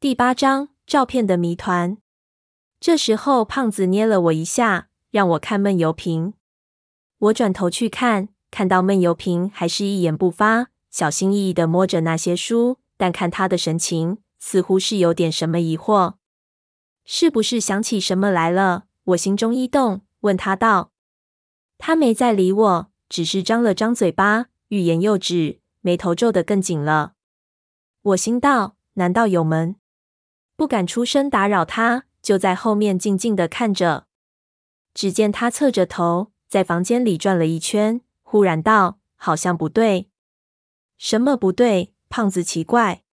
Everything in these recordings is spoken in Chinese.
第八章照片的谜团。这时候，胖子捏了我一下，让我看闷油瓶。我转头去看，看到闷油瓶还是一言不发，小心翼翼的摸着那些书，但看他的神情，似乎是有点什么疑惑。是不是想起什么来了？我心中一动，问他道。他没再理我，只是张了张嘴巴，欲言又止，眉头皱得更紧了。我心道：难道有门？不敢出声打扰他。就在后面静静的看着，只见他侧着头在房间里转了一圈，忽然道：“好像不对。”“什么不对？”胖子奇怪。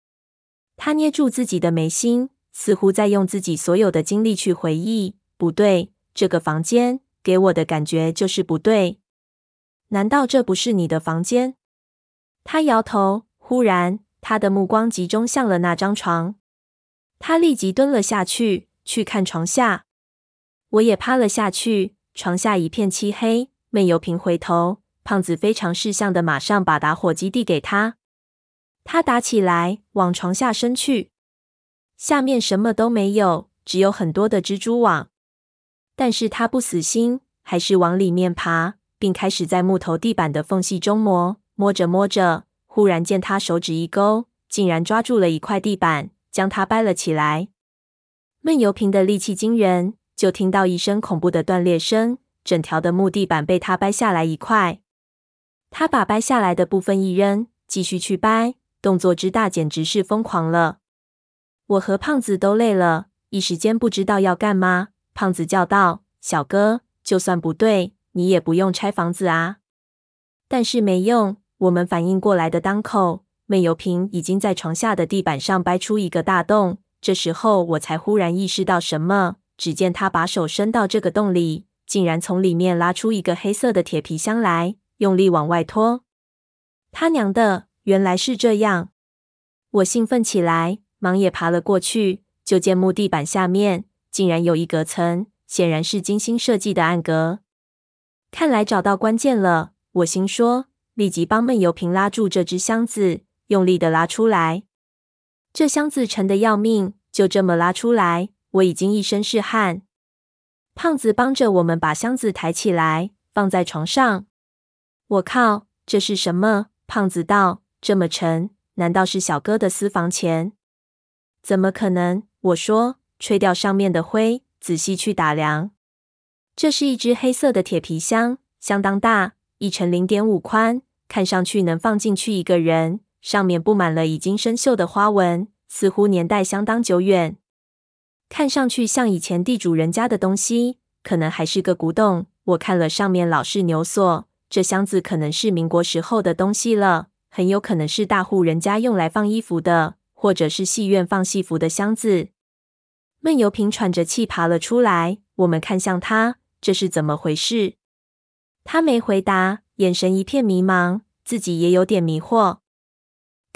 他捏住自己的眉心，似乎在用自己所有的精力去回忆。“不对，这个房间给我的感觉就是不对。难道这不是你的房间？”他摇头。忽然，他的目光集中向了那张床，他立即蹲了下去。去看床下，我也趴了下去。床下一片漆黑。闷油瓶回头，胖子非常识相的马上把打火机递给他。他打起来，往床下伸去，下面什么都没有，只有很多的蜘蛛网。但是他不死心，还是往里面爬，并开始在木头地板的缝隙中摸。摸着摸着，忽然见他手指一勾，竟然抓住了一块地板，将它掰了起来。闷油瓶的力气惊人，就听到一声恐怖的断裂声，整条的木地板被他掰下来一块。他把掰下来的部分一扔，继续去掰，动作之大，简直是疯狂了。我和胖子都累了，一时间不知道要干嘛。胖子叫道：“小哥，就算不对，你也不用拆房子啊。”但是没用，我们反应过来的当口，闷油瓶已经在床下的地板上掰出一个大洞。这时候我才忽然意识到什么，只见他把手伸到这个洞里，竟然从里面拉出一个黑色的铁皮箱来，用力往外拖。他娘的，原来是这样！我兴奋起来，忙也爬了过去，就见木地板下面竟然有一隔层，显然是精心设计的暗格。看来找到关键了，我心说，立即帮闷油瓶拉住这只箱子，用力的拉出来。这箱子沉的要命，就这么拉出来，我已经一身是汗。胖子帮着我们把箱子抬起来，放在床上。我靠，这是什么？胖子道：“这么沉，难道是小哥的私房钱？”怎么可能？我说：“吹掉上面的灰，仔细去打量。这是一只黑色的铁皮箱，相当大，一乘零点五宽，看上去能放进去一个人。”上面布满了已经生锈的花纹，似乎年代相当久远，看上去像以前地主人家的东西，可能还是个古董。我看了上面老式牛锁，这箱子可能是民国时候的东西了，很有可能是大户人家用来放衣服的，或者是戏院放戏服的箱子。闷油瓶喘着气爬了出来，我们看向他，这是怎么回事？他没回答，眼神一片迷茫，自己也有点迷惑。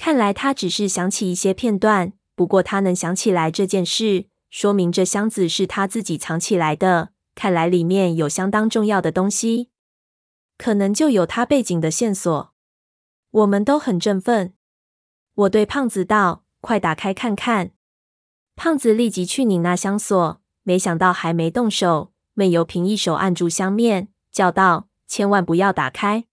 看来他只是想起一些片段，不过他能想起来这件事，说明这箱子是他自己藏起来的。看来里面有相当重要的东西，可能就有他背景的线索。我们都很振奋。我对胖子道：“快打开看看。”胖子立即去拧那箱锁，没想到还没动手，闷油瓶一手按住箱面，叫道：“千万不要打开！”